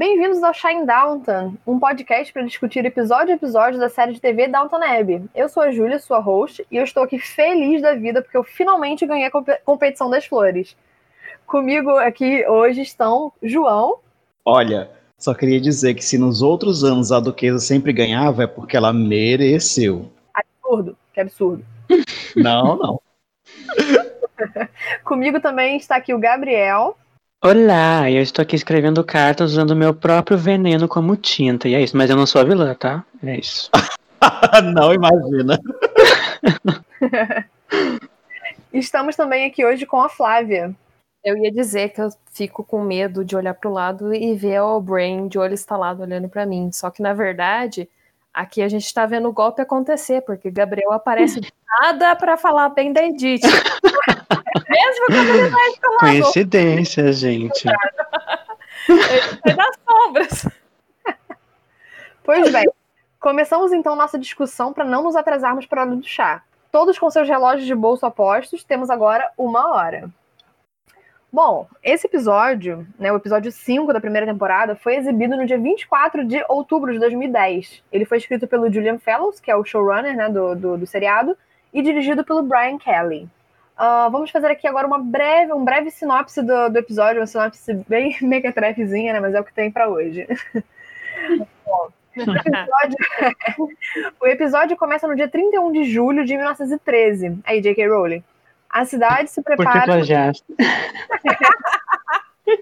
Bem-vindos ao Shine Downton, um podcast para discutir episódio a episódio da série de TV Downton Abbey. Eu sou a Júlia, sua host, e eu estou aqui feliz da vida porque eu finalmente ganhei a comp competição das flores. Comigo aqui hoje estão João. Olha, só queria dizer que se nos outros anos a Duquesa sempre ganhava, é porque ela mereceu. Absurdo, que absurdo. Não, não. Comigo também está aqui o Gabriel. Olá, eu estou aqui escrevendo cartas usando meu próprio veneno como tinta. E é isso, mas eu não sou a vilã, tá? É isso. não imagina. Estamos também aqui hoje com a Flávia. Eu ia dizer que eu fico com medo de olhar para o lado e ver o Brain de olho estalado olhando para mim. Só que, na verdade, aqui a gente está vendo o golpe acontecer, porque Gabriel aparece de nada para falar bem da Edith. Mesmo quando ele vai escalador. Coincidência, gente. ele sai das sombras. Pois bem, começamos então nossa discussão para não nos atrasarmos para a hora do chá. Todos com seus relógios de bolso apostos, temos agora uma hora. Bom, esse episódio, né, o episódio 5 da primeira temporada, foi exibido no dia 24 de outubro de 2010. Ele foi escrito pelo Julian Fellows, que é o showrunner né, do, do, do seriado, e dirigido pelo Brian Kelly. Uh, vamos fazer aqui agora uma breve, um breve sinopse do, do episódio, uma sinopse bem mequetrefezinha, né? Mas é o que tem para hoje. Bom, o, episódio, o episódio começa no dia 31 de julho de 1913. Aí, J.K. Rowling. A cidade se prepara. Plagiaste?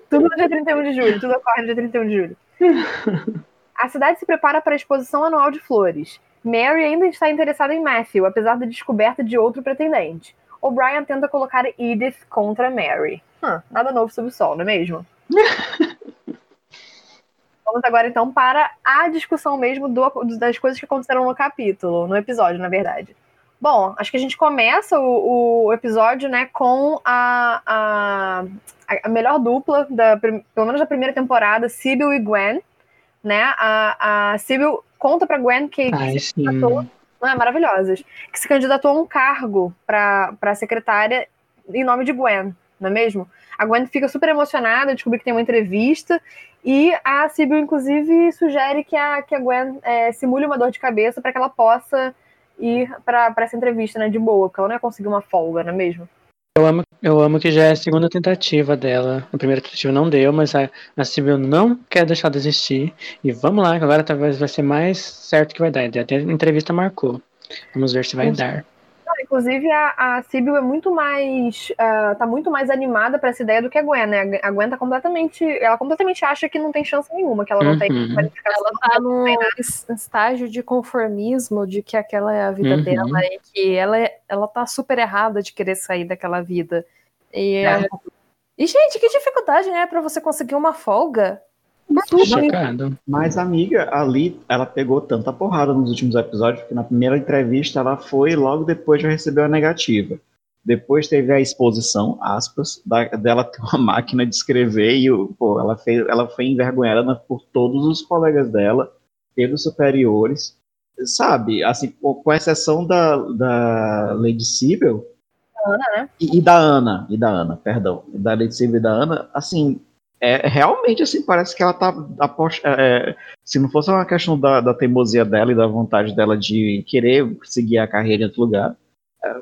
tudo no dia 31 de julho, tudo ocorre no dia 31 de julho. A cidade se prepara para a exposição anual de flores. Mary ainda está interessada em Matthew, apesar da descoberta de outro pretendente. O'Brien tenta colocar Edith contra Mary. Hum, nada novo sob o sol, não é mesmo? Vamos agora então para a discussão mesmo do, das coisas que aconteceram no capítulo, no episódio, na verdade. Bom, acho que a gente começa o, o episódio, né, com a, a, a melhor dupla, da, pelo menos da primeira temporada, Sybil e Gwen, né? A, a Sybil conta pra Gwen que, Ai, que é, maravilhosas, que se candidatou a um cargo para secretária em nome de Gwen, não é mesmo? A Gwen fica super emocionada, descobre que tem uma entrevista, e a Sybil, inclusive, sugere que a, que a Gwen é, simule uma dor de cabeça para que ela possa ir para essa entrevista, né, de boa, porque ela não ia conseguir uma folga, não é mesmo? Eu amo, eu amo que já é a segunda tentativa dela. A primeira tentativa não deu, mas a, a Sibyl não quer deixar de existir. E vamos lá, que agora talvez vai ser mais certo que vai dar. Até a entrevista marcou. Vamos ver se vai dar. Inclusive, a, a Sibyl é muito mais. Uh, tá muito mais animada para essa ideia do que a Gwen, né? A Gwen tá completamente. Ela completamente acha que não tem chance nenhuma, que ela não uhum. tem qualificação. Ela tá num estágio de conformismo de que aquela é a vida uhum. dela e que ela, é, ela tá super errada de querer sair daquela vida. E, é. e gente, que dificuldade, né? para você conseguir uma folga. Chocado. Mas, amiga, ali ela pegou tanta porrada nos últimos episódios que na primeira entrevista ela foi logo depois já recebeu a negativa. Depois teve a exposição, aspas, da, dela ter uma máquina de escrever e pô, ela, fez, ela foi envergonhada por todos os colegas dela, pelos superiores. Sabe, assim, com exceção da, da Lady Sibyl. Ana, né? E, e, da Ana, e da Ana, perdão. Da Lady Sibyl e da Ana, assim, é, realmente, assim, parece que ela tá aposta, é, se não fosse uma questão da, da, teimosia dela e da vontade dela de querer seguir a carreira em outro lugar. É,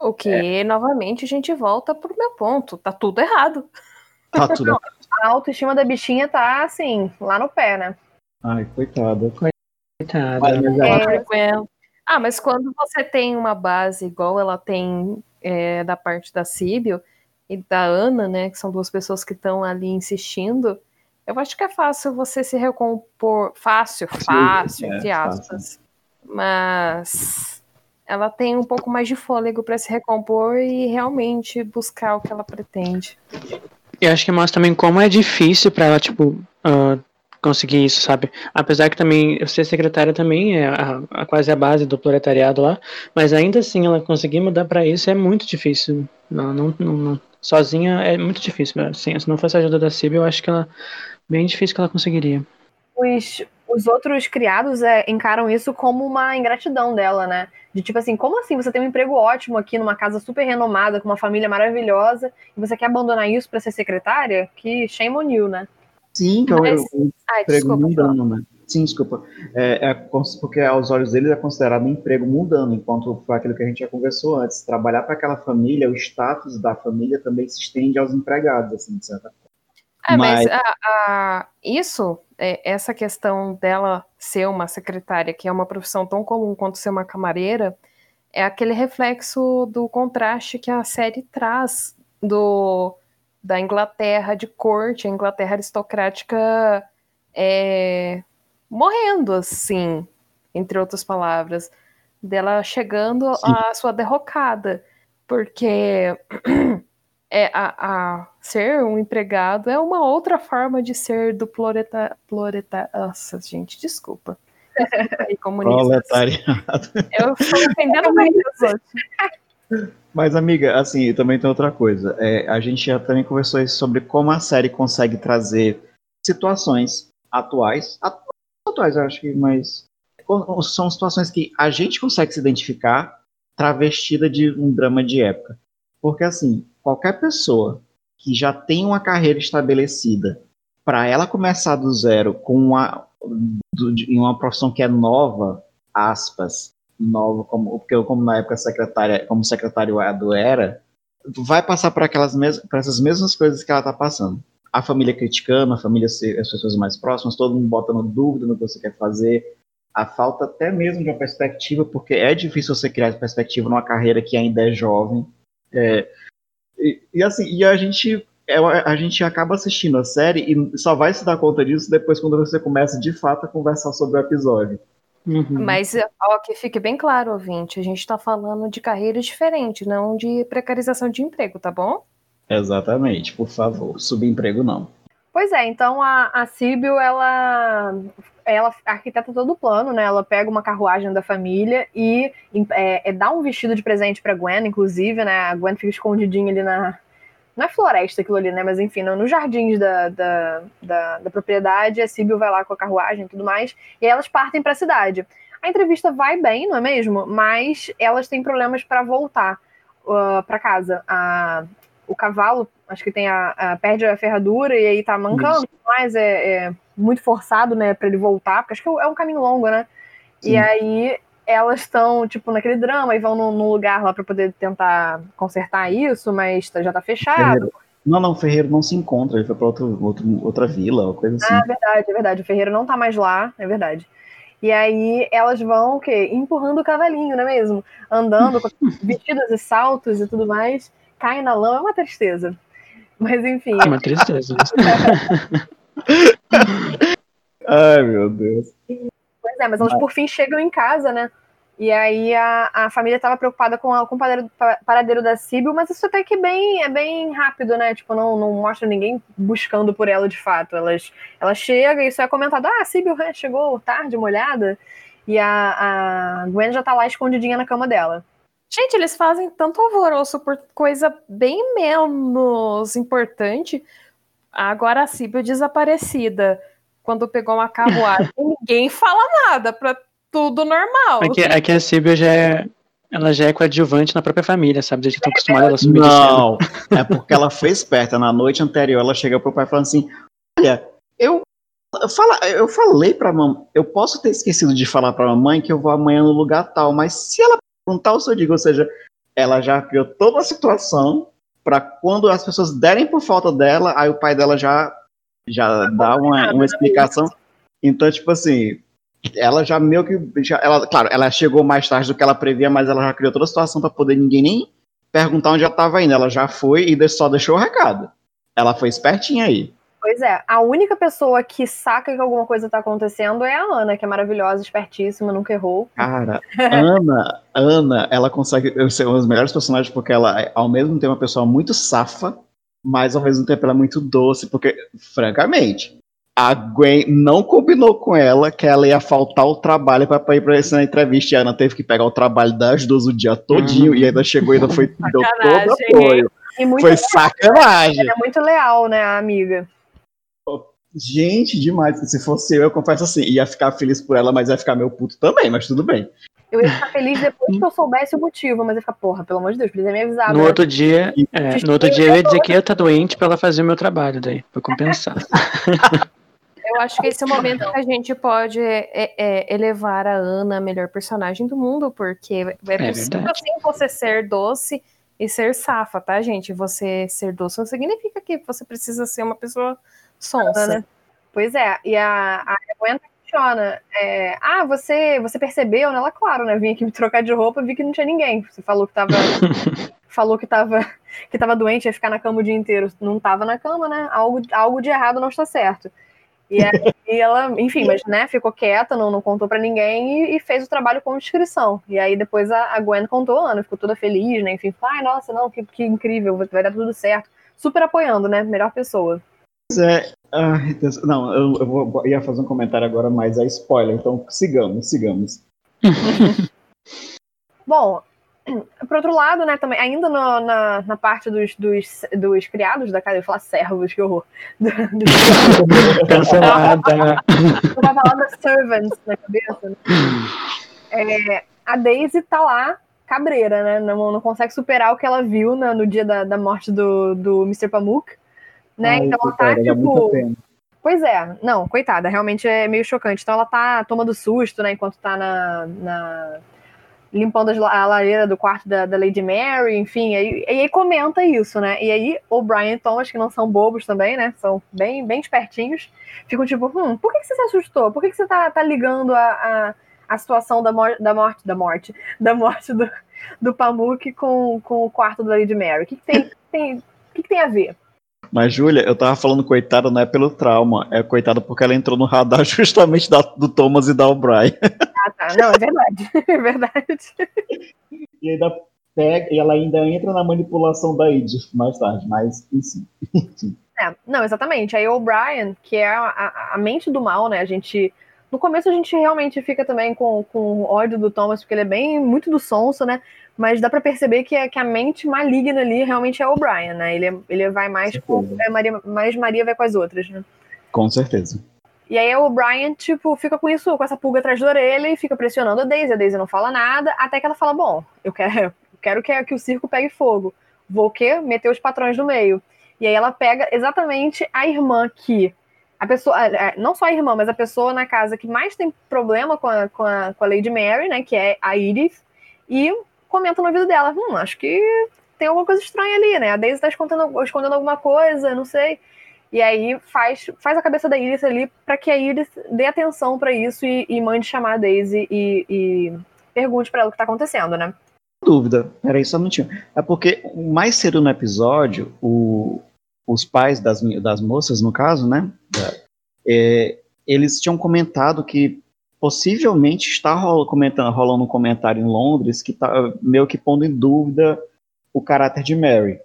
o que, é. novamente, a gente volta pro meu ponto. Tá tudo errado. Tá tudo errado. A autoestima da bichinha tá, assim, lá no pé, né? Ai, coitada. Coitada. É, ah, mas quando você tem uma base igual ela tem é, da parte da Síbio, e da Ana, né, que são duas pessoas que estão ali insistindo, eu acho que é fácil você se recompor. Fácil, fácil, Sim, entre é, aspas. Fácil. Mas ela tem um pouco mais de fôlego para se recompor e realmente buscar o que ela pretende. E acho que mostra também como é difícil para ela, tipo, uh, conseguir isso, sabe? Apesar que também ser secretária também é a, a, quase a base do proletariado lá, mas ainda assim ela conseguir mudar para isso é muito difícil. Não, não, não, sozinha é muito difícil. Assim, se não fosse a ajuda da Cib, eu acho que ela bem difícil que ela conseguiria. Os, os outros criados é, encaram isso como uma ingratidão dela, né? De tipo assim, como assim você tem um emprego ótimo aqui numa casa super renomada, com uma família maravilhosa, e você quer abandonar isso para ser secretária? Que shame on you, né? Sim, que Mas... é um Ai, emprego desculpa, mundano, né? Sim, desculpa. É, é, porque aos olhos deles é considerado um emprego mundano, enquanto foi aquilo que a gente já conversou antes. Trabalhar para aquela família, o status da família também se estende aos empregados, assim, de certa forma. É, mas, mas a, a, isso, é, essa questão dela ser uma secretária, que é uma profissão tão comum quanto ser uma camareira, é aquele reflexo do contraste que a série traz do da Inglaterra de corte, a Inglaterra aristocrática é, morrendo, assim, entre outras palavras, dela chegando Sim. à sua derrocada, porque é a, a, ser um empregado é uma outra forma de ser do ploreta, ploreta, nossa, gente, desculpa. Proletariado. Eu estou ofendendo muito Mas, amiga, assim, também tem outra coisa. É, a gente já também conversou sobre como a série consegue trazer situações atuais, atuais, eu acho que, mas são situações que a gente consegue se identificar travestida de um drama de época. Porque, assim, qualquer pessoa que já tem uma carreira estabelecida, para ela começar do zero com uma, do, em uma profissão que é nova, aspas, nova, como, porque eu, como na época secretária, como secretário do era, vai passar por aquelas mesmas, por essas mesmas coisas que ela está passando. A família criticando, a família as pessoas mais próximas, todo mundo botando dúvida no que você quer fazer, a falta até mesmo de uma perspectiva, porque é difícil você criar perspectiva numa carreira que ainda é jovem. É, e, e, assim, e a gente é, a gente acaba assistindo a série e só vai se dar conta disso depois quando você começa de fato a conversar sobre o episódio. Uhum. Mas, ó, que fique bem claro, ouvinte, a gente está falando de carreiras diferentes, não de precarização de emprego, tá bom? Exatamente, por favor, subemprego não. Pois é, então a, a Síbil, ela, ela arquiteta todo o plano, né? Ela pega uma carruagem da família e é, é, dá um vestido de presente pra Gwen, inclusive, né? A Gwen fica escondidinha ali na, não é floresta aquilo ali, né? Mas enfim, nos no jardins da, da, da, da, propriedade, a Sibyl vai lá com a carruagem e tudo mais, e aí elas partem para a cidade. A entrevista vai bem, não é mesmo? Mas elas têm problemas para voltar uh, para casa. A, o cavalo, acho que tem a, a, perde a ferradura e aí tá mancando, Isso. mas é, é, muito forçado, né, para ele voltar, porque acho que é um caminho longo, né? Sim. E aí elas estão, tipo, naquele drama e vão num, lugar lá para poder tentar consertar isso, mas tá, já tá fechado. Ferreiro. Não, não, o Ferreiro não se encontra, ele foi pra outro, outro, outra vila, uma coisa assim. Ah, é verdade, é verdade. O Ferreiro não tá mais lá, é verdade. E aí elas vão o quê? Empurrando o cavalinho, não é mesmo? Andando com vestidos e saltos e tudo mais, caem na lama, é uma tristeza. Mas enfim. É uma tristeza. Ai, meu Deus. Pois é, mas elas por fim chegam em casa, né? E aí a, a família estava preocupada com, a, com o paradeiro, paradeiro da Sibyl, mas isso até que bem, é bem rápido, né? Tipo, não, não mostra ninguém buscando por ela de fato. Elas, ela chega e isso é comentado, ah, a Sibyl né, chegou tarde, molhada, e a, a Gwen já tá lá escondidinha na cama dela. Gente, eles fazem tanto alvoroço por coisa bem menos importante. Agora a Sibyl desaparecida quando pegou uma carruagem, ninguém fala nada, pra tudo normal. Aqui, aqui a Síbia já é. Ela já é coadjuvante na própria família, sabe? Desde que estão acostumados a subir Não, é porque ela foi esperta. Na noite anterior, ela chega pro pai falando assim: Olha, eu, fala, eu falei pra mamãe, eu posso ter esquecido de falar pra mamãe que eu vou amanhã no lugar tal, mas se ela perguntar, o seu digo, ou seja, ela já criou toda a situação para quando as pessoas derem por falta dela, aí o pai dela já já dá uma, uma explicação. Então, tipo assim, ela já meio que. Já, ela, claro, ela chegou mais tarde do que ela previa, mas ela já criou toda a situação para poder ninguém nem perguntar onde ela estava indo. Ela já foi e só deixou o recado. Ela foi espertinha aí. Pois é, a única pessoa que saca que alguma coisa tá acontecendo é a Ana, que é maravilhosa, espertíssima, nunca errou. Cara, Ana, Ana, ela consegue ser um dos melhores personagens porque ela, ao mesmo tempo, é uma pessoa muito safa, mas ao mesmo tempo ela é muito doce, porque, francamente, a Gwen não combinou com ela que ela ia faltar o trabalho para ir para essa entrevista. E a Ana teve que pegar o trabalho das duas o dia todinho e ainda chegou e ainda foi deu todo apoio. Foi sacanagem. Ela é muito leal, né, a amiga. Gente, demais. Se fosse eu, eu confesso assim, ia ficar feliz por ela, mas ia ficar meio puto também, mas tudo bem. Eu ia ficar feliz depois que eu soubesse o motivo, mas ia ficar, porra, pelo amor de Deus, precisa me avisar. No né? outro dia, é, no outro dia eu ia dizer que eu ia estar doente pra ela fazer o meu trabalho daí, pra compensar. Eu acho que esse é o momento que a gente pode é, é, elevar a Ana a melhor personagem do mundo, porque é, é possível assim você ser doce e ser safa, tá, gente? Você ser doce não significa que você precisa ser uma pessoa sonsa. Né? Pois é, e a, a Gwen questiona, é, ah, você, você percebeu, né? Ela, claro, né? Vim aqui me trocar de roupa, vi que não tinha ninguém. Você falou que tava. falou que tava, que tava doente, ia ficar na cama o dia inteiro. Não tava na cama, né? Algo, algo de errado não está certo. E aí ela, enfim, mas né, ficou quieta, não, não contou para ninguém e, e, fez o trabalho com descrição. E aí depois a, a Gwen contou, Ana ficou toda feliz, né? Enfim, ai, nossa, não, que, que incrível, vai dar tudo certo. Super apoiando, né? Melhor pessoa. Pois é, não, eu, eu, vou, eu ia fazer um comentário agora, mas é spoiler, então sigamos, sigamos. Bom, por outro lado, né, também, ainda no, na, na parte dos, dos, dos criados da casa, eu ia falar servos, que horror. Cancelada. eu tava servants na cabeça. Né? É, a Daisy tá lá, cabreira, né? Não, não consegue superar o que ela viu no, no dia da, da morte do, do Mr. Pamuk. Né? Ai, então ela tá, cara, tipo. Pois é, não, coitada, realmente é meio chocante. Então ela tá tomando susto, né, enquanto tá na, na limpando a lareira do quarto da, da Lady Mary, enfim, aí, e aí comenta isso, né? E aí o Brian e Thomas, que não são bobos também, né? São bem, bem espertinhos, ficam tipo, hum, por que, que você se assustou? Por que, que você tá, tá ligando a, a, a situação da, mor da morte, da morte, da morte do, do Pamuk com, com o quarto da Lady Mary? O que, que tem, tem, que, que tem a ver? Mas, Júlia, eu tava falando coitada não é pelo trauma, é coitada porque ela entrou no radar justamente da, do Thomas e da O'Brien. Ah, tá. Não, é verdade. É verdade. E ainda pega, e ela ainda entra na manipulação da Edith mais tarde, mas enfim. É, não, exatamente. Aí o O'Brien, que é a, a, a, mente do mal, né? A gente. No começo a gente realmente fica também com, com ódio do Thomas, porque ele é bem muito do sonso, né? mas dá para perceber que, é, que a mente maligna ali realmente é o Brian, né? Ele, ele vai mais com é Maria, mais Maria vai com as outras, né? Com certeza. E aí o Brian, tipo, fica com isso, com essa pulga atrás da orelha e fica pressionando a Daisy. A Daisy não fala nada, até que ela fala: Bom, eu quero, eu quero que, que o circo pegue fogo. Vou o quê? Meter os patrões no meio. E aí ela pega exatamente a irmã que. A pessoa, não só a irmã, mas a pessoa na casa que mais tem problema com a, com a, com a Lady Mary, né? Que é a Edith, e comenta no ouvido dela: Hum, acho que tem alguma coisa estranha ali, né? A Daisy tá escondendo, escondendo alguma coisa, não sei. E aí faz, faz a cabeça da Iris ali para que a Iris dê atenção para isso e, e, mande chamar a Daisy e, e pergunte para ela o que tá acontecendo, né? Dúvida, era isso, só não tinha. É porque mais cedo no episódio, o, os pais das, das moças, no caso, né? É, eles tinham comentado que possivelmente está rolando, rolando um comentário em Londres que está meio que pondo em dúvida o caráter de Mary.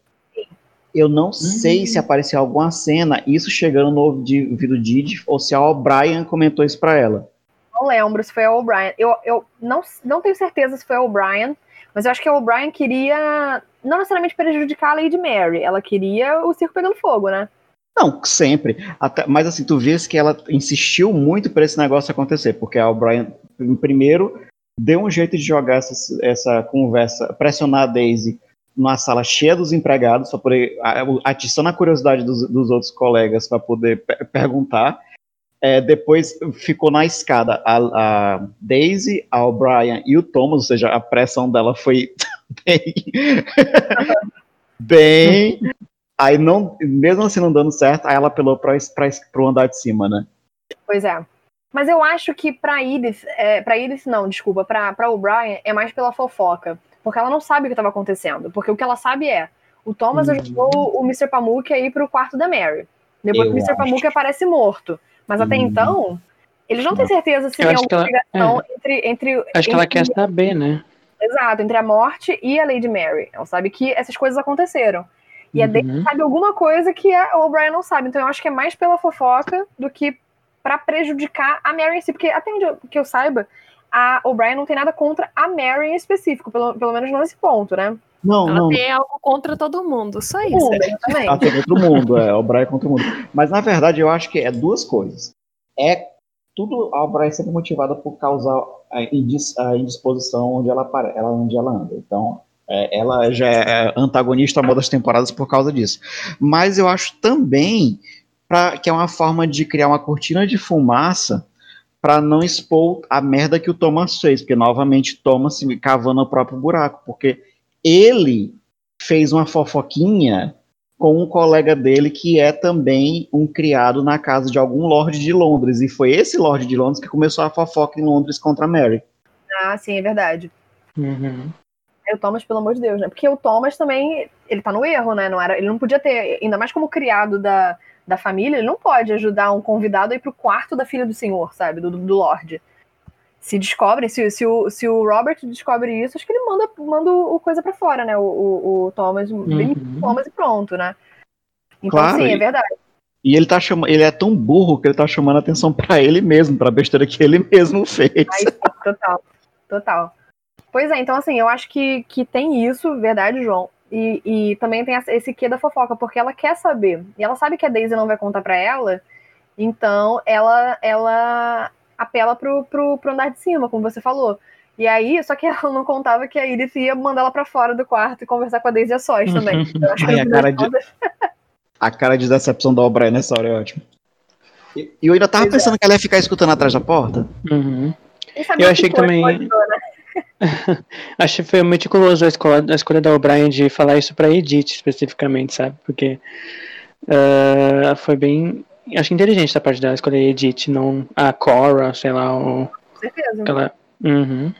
Eu não uhum. sei se apareceu alguma cena, isso chegando no ouvido de Didi, ou se a O'Brien comentou isso para ela. Não lembro se foi a O'Brien. Eu, eu não, não tenho certeza se foi a O'Brien, mas eu acho que a O'Brien queria não necessariamente prejudicar a Lady Mary, ela queria o circo pegando fogo, né? Não, sempre. Até, mas assim, tu vês que ela insistiu muito para esse negócio acontecer, porque a O'Brien, primeiro, deu um jeito de jogar essa, essa conversa, pressionar a Daisy numa sala cheia dos empregados, para poder atiçando a curiosidade dos, dos outros colegas para poder perguntar. É, depois ficou na escada a, a Daisy, a O'Brien e o Thomas, ou seja, a pressão dela foi bem, bem Aí não, mesmo assim não dando certo, aí ela apelou para o andar de cima, né? Pois é. Mas eu acho que pra Edith, é, pra Edith não, desculpa, pra O'Brien é mais pela fofoca. Porque ela não sabe o que estava acontecendo. Porque o que ela sabe é, o Thomas uhum. ajudou o Mr. Pamuk a ir pro quarto da Mary. Depois eu o Mr. Pamuk aparece morto. Mas até uhum. então, eles não têm certeza se tem alguma ligação é. entre, entre. Acho entre, que ela quer saber, né? Exato, entre a morte e a Lady Mary. Ela sabe que essas coisas aconteceram. E uhum. a Daisy sabe alguma coisa que a O'Brien não sabe. Então eu acho que é mais pela fofoca do que para prejudicar a Mary em si, porque até onde eu, que eu saiba, a O'Brien não tem nada contra a Mary em específico, pelo, pelo menos não nesse ponto, né? Não, Ela não. tem algo contra todo mundo, só O isso. mundo, Ela exatamente. tem contra o mundo, é, o Brian contra o mundo. Mas na verdade eu acho que é duas coisas. É tudo a Brian é sempre motivada por causar a, indis- a indisposição onde ela, ela, onde ela anda. Então, é, ela já é antagonista a das temporadas por causa disso. Mas eu acho também pra, que é uma forma de criar uma cortina de fumaça para não expor a merda que o Thomas fez, porque novamente Thomas se cavando o próprio buraco, porque ele fez uma fofoquinha com um colega dele que é também um criado na casa de algum lord de Londres. E foi esse lord de Londres que começou a fofoca em Londres contra a Mary. Ah, sim, é verdade. Uhum. É o Thomas, pelo amor de Deus, né? Porque o Thomas também, ele tá no erro, né? Não era, ele não podia ter, ainda mais como criado da, da família, ele não pode ajudar um convidado a ir pro quarto da filha do senhor, sabe? Do, do Lorde. Se descobrem, se, se, o, se o Robert descobre isso, acho que ele manda, manda o coisa pra fora, né? O, o, o Thomas, Uhum. Thomas e pronto, né? Então, Claro, sim, é e- verdade. E ele tá chamando, ele é tão burro que ele tá chamando a atenção pra ele mesmo, pra besteira que ele mesmo fez. Aí, total, total. Pois é, então assim, eu acho que, que tem isso, verdade, João. E, e também tem essa- esse quê da fofoca, porque ela quer saber. E ela sabe que a Daisy não vai contar pra ela, então ela ela apela pro, pro, pro andar de cima, como você falou. E aí, só que ela não contava que a Iris ia mandar ela pra fora do quarto e conversar com a Daisy a sós também. Que Ai, a cara de- A cara de decepção da O'Brien nessa hora é ótima. E eu ainda tava Pois é. pensando que ela ia ficar escutando atrás da porta. Uhum. Eu achei que foi, também- pode né? Acho que foi meticuloso a escolha, a escolha da O'Brien de falar isso pra Edith especificamente, sabe? Porque ah, foi bem. Acho inteligente da parte dela escolher a Edith, não a Cora, sei lá, ou Com certeza. aquela. Uhum.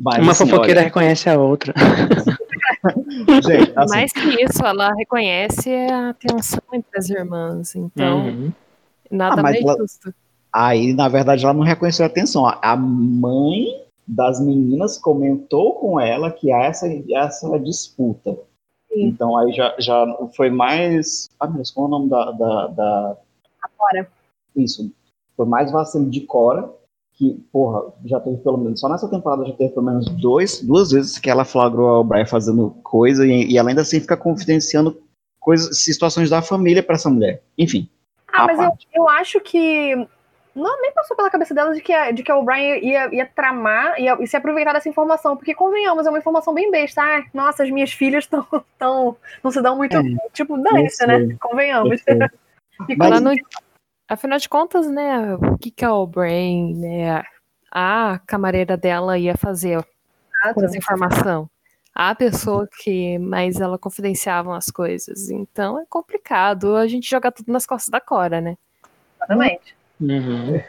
Mas, Uma assim, fofoqueira olha, reconhece a outra. gente, assim, Mais que isso, ela reconhece a tensão entre as irmãs. Então, Uhum. nada Ah, mais ela- justo. Aí, na verdade, ela não reconheceu a atenção. A mãe das meninas comentou com ela que há essa, essa disputa. Sim. Então aí já, já foi mais. Ah, meu Deus, qual é o nome da, da, da- Cora. Isso. Foi mais vacilo de Cora, que, porra, já teve pelo menos. Só nessa temporada já teve pelo menos dois, duas vezes que ela flagrou a O'Brien fazendo coisa e, e ela ainda assim fica confidenciando coisas, situações da família pra essa mulher. Enfim. Ah, mas eu, eu acho que. Não, nem passou pela cabeça dela de que a, de que a O'Brien ia, ia tramar ia, e se aproveitar dessa informação. Porque, convenhamos, é uma informação bem besta. Ah, nossa, as minhas filhas estão. Tão, não se dão muito É. Tipo, dane-se, né? Convenhamos. Mas- não- Afinal de contas, né, o que, que a O'Brien, né, a camareira dela ia fazer com essa informação? A pessoa que mais ela confidenciavam as coisas. Então é complicado a gente jogar tudo nas costas da Cora, né? Exatamente. Uhum.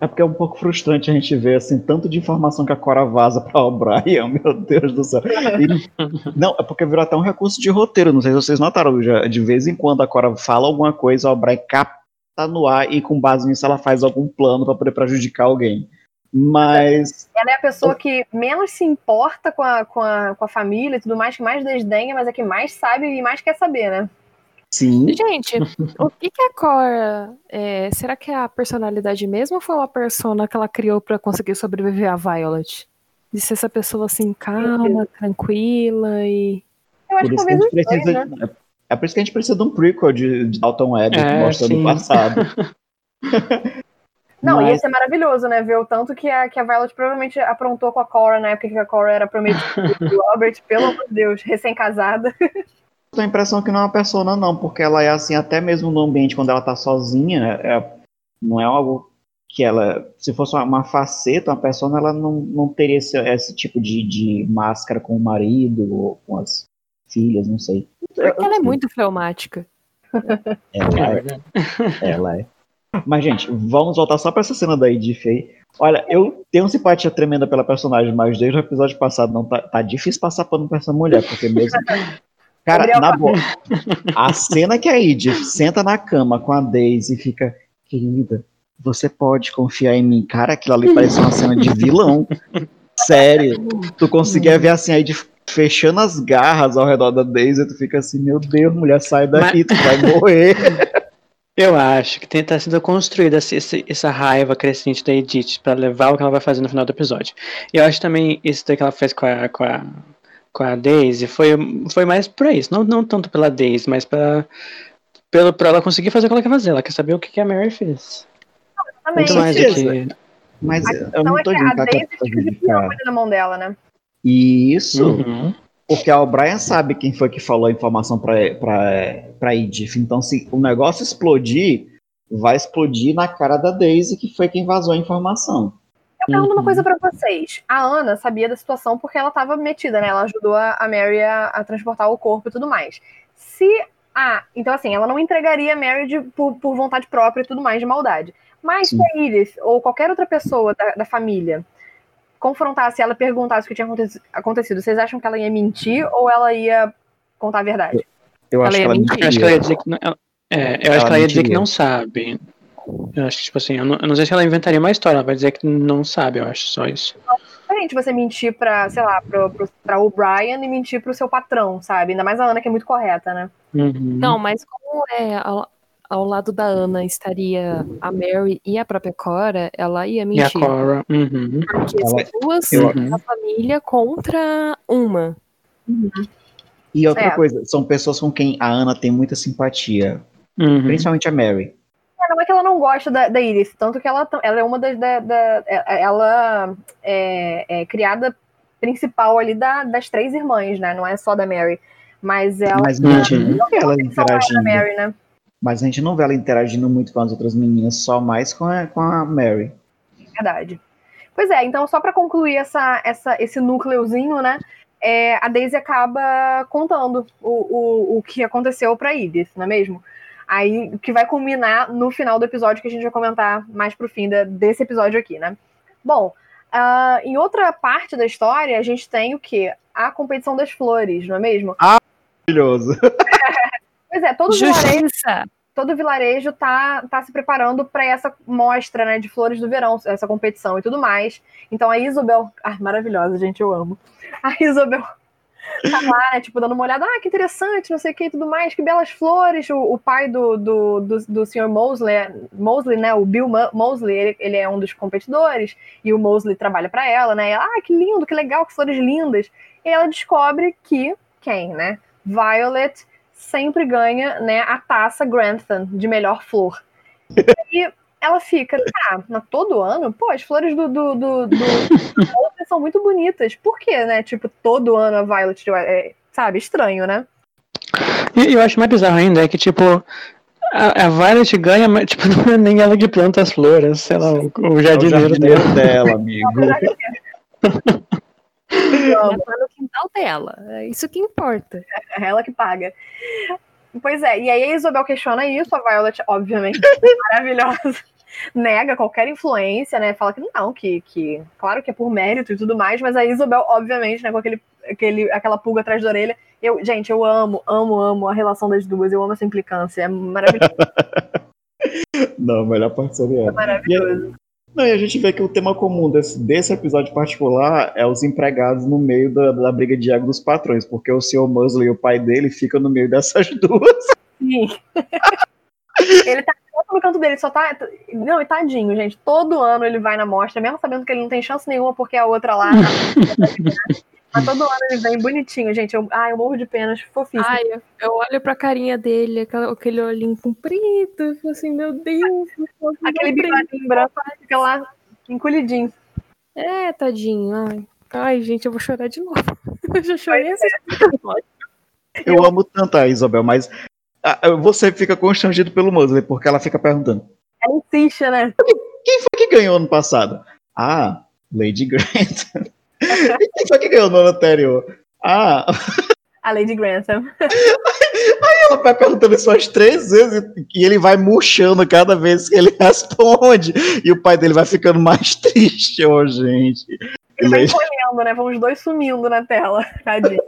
É porque é um pouco frustrante a gente ver assim, tanto de informação que a Cora vaza pra O'Brien, meu Deus do céu. E- não, é porque virou até um recurso de roteiro, não sei se vocês notaram, já, de vez em quando a Cora fala alguma coisa, a O'Brien capta no ar e com base nisso ela faz algum plano pra poder prejudicar alguém. Mas Ela é a pessoa que menos se importa com a, com, a, com a família e tudo mais, que mais desdenha, mas é que mais sabe e mais quer saber, né? Sim, Gente, o que, que a Cora. é, será que é a personalidade mesmo ou foi uma persona que ela criou pra conseguir sobreviver a Violet? De ser essa pessoa assim, calma, tranquila e. Eu acho que talvez gente os dois, precisa. né? É por isso que a gente precisa de um prequel de, de Dalton Web É, mostrando sim. o passado. Não, ia Mas- ser maravilhoso, né? Ver o tanto que a, que a Violet provavelmente aprontou com a Cora na época que a Cora era prometida do Robert, pelo amor de Deus, recém-casada. tenho a impressão que não é uma persona, não, porque ela é assim, até mesmo no ambiente quando ela tá sozinha, é- não é algo que ela. Se fosse uma, faceta, uma persona, ela não, não teria esse, esse tipo de, de máscara com o marido ou com as filhas, não sei. Porque ela é muito fleumática. Ela É é, verdade. ela é. Mas, gente, vamos voltar só pra essa cena da Edith aí. Olha, eu tenho simpatia tremenda pela personagem, mas desde o episódio passado não tá, tá difícil passar pano pra essa mulher, porque mesmo. Cara, Gabriel na boa. A cena que a Edith senta na cama com a Daisy e fica, querida, você pode confiar em mim. Cara, aquilo ali parece uma cena de vilão. Sério. Tu conseguia ver assim, a Edith fechando as garras ao redor da Daisy, e tu fica assim, meu Deus, mulher, sai daqui, tu vai morrer. Eu acho que tem tá sendo construída essa, raiva crescente da Edith pra levar o que ela vai fazer no final do episódio. E eu acho também isso que ela fez com a, com a, com a Daisy foi, foi mais pra isso. Não, não tanto pela Daisy, mas pra, pelo, pra ela conseguir fazer o que ela quer fazer. Ela quer saber o que, que a Mary fez. Também. Muito mais do que. Mas A eu questão não é tô dizendo a que ela Daisy fica coisa na mão dela, né? Isso, Uhum. porque a O'Brien sabe quem foi que falou a informação pra, pra, pra Edith. Então, se o negócio explodir, vai explodir na cara da Daisy, que foi quem vazou a informação. Eu pergunto uma Uhum. coisa pra vocês. A Ana sabia da situação porque ela tava metida, né? Ela ajudou a a Mary a, a transportar o corpo e tudo mais. Se. Ah, então assim, ela não entregaria a Mary de- por, por vontade própria e tudo mais, de maldade. Mas se Sim. a Edith ou qualquer outra pessoa da, da família confrontasse ela e perguntasse o que tinha aconte- acontecido, vocês acham que ela ia mentir ou ela ia contar a verdade? Eu Ela acho ia que ela mentir. Eu acho que ela ia dizer que não, ela- é, eu acho Ela que ela ia dizer que não sabe. Eu acho que, tipo assim, eu não, eu não sei se ela inventaria uma história, ela vai dizer que não sabe, eu acho, só isso. diferente você mentir pra, sei lá, pro, pro, pra O'Brien e mentir pro seu patrão, sabe? Ainda mais a Ana, que é muito correta, né? Uhum. Não, mas como é ao, ao lado da Ana estaria a Mary e a própria Cora, ela ia E a mentir. Cora. Uhum. Porque Ela- são duas eu- da família contra uma. E outra É. coisa, são pessoas com quem a Ana tem muita simpatia. Uhum. Principalmente a Mary. É, não é que ela não gosta da, da Iris, tanto que ela, ela é uma das. Da, da- é- ela é, é criada principal ali da- das três irmãs, né? Não é só da Mary. Mas ela. Mas a gente não vê ela é interagindo. Mary, né? Mas a gente não vê ela interagindo muito com as outras meninas, só mais com a, com a Mary. Verdade. Pois é, então só pra concluir essa, essa, esse núcleozinho, né? é, a Daisy acaba contando o, o, o que aconteceu pra Edith, não é mesmo? Aí, o que vai culminar no final do episódio que a gente vai comentar mais pro fim da- desse episódio aqui, né? Bom, ah, em outra parte da história, a gente tem o quê? A competição das flores, não é mesmo? Maravilhoso. Pois é, todo vilarejo, Justiça! todo vilarejo tá, tá se preparando para essa mostra, né, de flores do verão, essa competição e tudo mais. Então a Isabel, ah, maravilhosa, gente, eu amo. A Isabel tá lá, né, tipo, dando uma olhada, ah, que interessante, não sei o que e tudo mais, que belas flores. O, o pai do, do, do, do Sr. Mosley, Mosley, né, o Bill Mo- Mosley, ele, ele é um dos competidores, e o Mosley trabalha para ela, né, ela, ah, que lindo, que legal, que flores lindas. E ela descobre que, quem, né, Violet sempre ganha, né, a taça Grantham de melhor flor. E ela fica, tá, mas todo ano, pô, as flores do, do, do, do são muito bonitas. Por quê, né? Tipo, todo ano a Violet, é, sabe, estranho, né? E eu acho mais bizarro ainda é que, tipo, a, a Violet ganha, mas tipo, não é nem ela que planta as flores, sei lá, o, o É o jardineiro dela. jardineiro dela, amigo. Ela tá no quintal dela. É isso que importa. É ela que paga. Pois é, e aí a Isabel questiona isso, a Violet, obviamente, maravilhosa, nega qualquer influência, né? Fala que não, que, que claro que é por mérito e tudo mais, mas a Isabel, obviamente, né, com aquele, aquele, aquela pulga atrás da orelha. Eu, gente, eu amo, amo, amo a relação das duas, eu amo essa implicância, é maravilhoso, Não, melhor parte seria ela. maravilhoso. Não, e a gente vê que o tema comum desse, desse episódio particular é os empregados no meio da, da briga de ego dos patrões, porque o Sr. Musley e o pai dele ficam no meio dessas duas. Sim. ele tá no canto dele, só tá. Não, e tadinho, gente. Todo ano ele vai na mostra, mesmo sabendo que ele não tem chance nenhuma, porque a outra lá. tá- Mas todo ano ele vem bonitinho, gente. Eu, ai, eu morro de penas, fofíssimo. Ai, eu, eu olho pra carinha dele, aquela- aquele olhinho comprido, assim, meu Deus. Aquele bigodinho branco fica lá encolhidinho. É, tadinho. Ai. ai, gente, eu vou chorar de novo. Eu já chorei assim. Eu amo tanto a Isabel, mas ah, você fica constrangido pelo Musley, porque ela fica perguntando: Ela insiste, né? quem foi que ganhou ano passado? Ah, Lady Grant. e quem foi que ganhou no ano anterior? Ah, A Lady Grantham. ela vai perguntando isso umas três vezes e ele vai murchando cada vez que ele responde. E o pai dele vai ficando mais triste, ô gente. Ele vai encolhendo, né? Vão os dois sumindo na tela. Tadinho.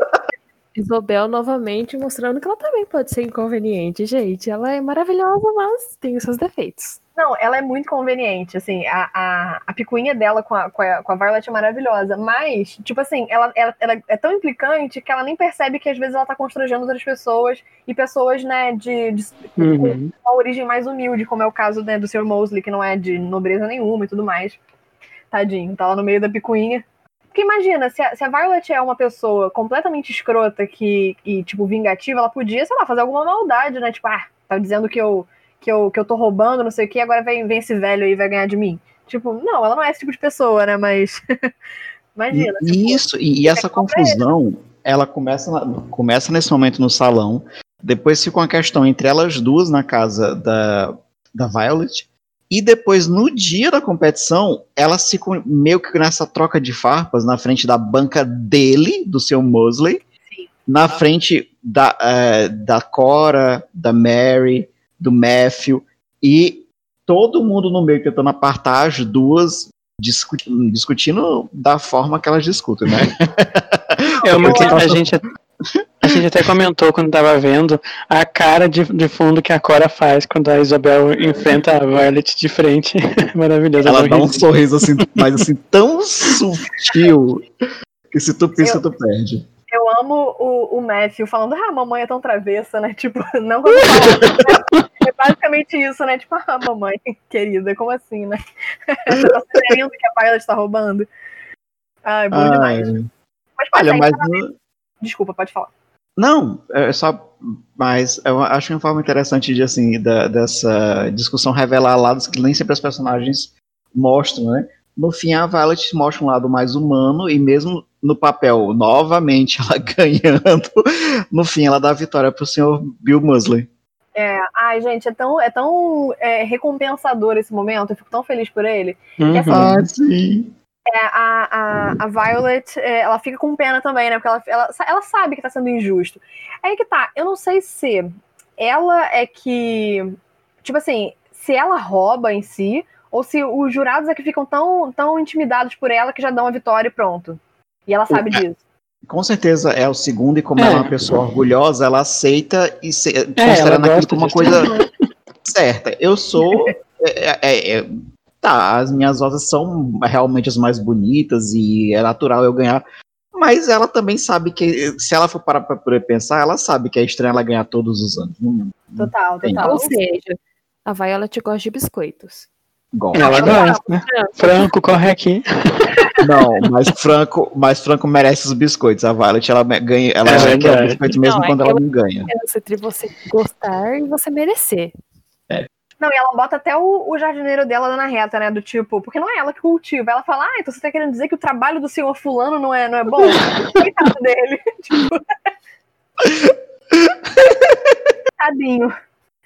Isabel novamente mostrando que ela também pode ser inconveniente, gente. Ela é maravilhosa, mas tem os seus defeitos. Não, ela é muito conveniente, assim, a, a, a picuinha dela com a, com, a, com a Violet é maravilhosa, mas, tipo assim, ela, ela, ela é tão implicante que ela nem percebe que às vezes ela tá constrangendo outras pessoas, e pessoas, né, de, de Uhum. com uma origem mais humilde, como é o caso né, do Sr. Mosley, que não é de nobreza nenhuma e tudo mais. Tadinho, tá lá no meio da picuinha. Porque imagina, se a, se a Violet é uma pessoa completamente escrota que, e, tipo, vingativa, ela podia, sei lá, fazer alguma maldade, né? Tipo, ah, tá dizendo que eu, que eu, que eu tô roubando, não sei o que, agora vem, vem esse velho aí e vai ganhar de mim. Tipo, não, ela não é esse tipo de pessoa, né? Mas. imagina. se fosse. Isso, e, e essa confusão, ela começa, começa nesse momento no salão, depois fica uma questão entre elas duas na casa da, da Violet, e depois, no dia da competição, elas ficam meio que nessa troca de farpas na frente da banca dele, do seu Mosley, Sim. na frente da, eh, da Cora, da Mary, do Matthew, e todo mundo no meio tentando apartar as duas, discu- discutindo da forma que elas discutem, né? É uma que eu a gente, a gente até comentou quando tava vendo a cara de, de fundo que a Cora faz quando a Isabel enfrenta a Violet de frente. Maravilhoso. Ela eu dá um ri. sorriso assim, mas assim, tão sutil que se tu pisca, tu perde. Eu amo o, o Matthew falando, ah, mamãe é tão travessa, né? Tipo, não. É basicamente isso, né? Tipo, ah, mamãe, querida, como assim, né? Você tá sugerindo que a Violet tá roubando? Ai, bom demais. Ai, Mas pode olha, mas no- Desculpa, pode falar. não, é só. Mas eu acho uma forma interessante de assim da- dessa discussão revelar lados que nem sempre as personagens mostram, né? No fim, a Violet mostra um lado mais humano e mesmo no papel, novamente, ela ganhando, no fim ela dá a vitória pro senhor Bill Musley. É, ai, gente, é tão, é tão é, recompensador esse momento, eu fico tão feliz por ele. Uhum. Ah, sim. É, a, a, a Violet, é, ela fica com pena também, né? Porque ela, ela, ela sabe que tá sendo injusto. Aí que tá, eu não sei se ela é que. Tipo assim, se ela rouba em si, ou se os jurados é que ficam tão, tão intimidados por ela que já dão a vitória e pronto. E ela sabe disso. Com certeza é o segundo, e como É. ela é uma pessoa orgulhosa, ela aceita e se, ela considerando aquilo como uma coisa certa. Eu sou. é, é, é, tá, as minhas rosas são realmente as mais bonitas e é natural eu ganhar. Mas ela também sabe que, se ela for parar pra poder pensar, ela sabe que é estranho ela ganhar todos os anos. Não, Total, total. Ou seja, a Violet gosta de biscoitos. Gosta. Ela gosta, né? Franco, corre aqui. Não, mas Franco, mas Franco merece os biscoitos. A Violet ela ganha, ela É o biscoito mesmo Não, é quando que ela não ganha. É entre você gostar e você merecer. Não, e ela bota até o, o jardineiro dela na reta, né? Do tipo, porque não é ela que cultiva. Ela fala, ah, então você tá querendo dizer que o trabalho do senhor fulano não é, não é bom? Coitado dele. tipo... Tadinho.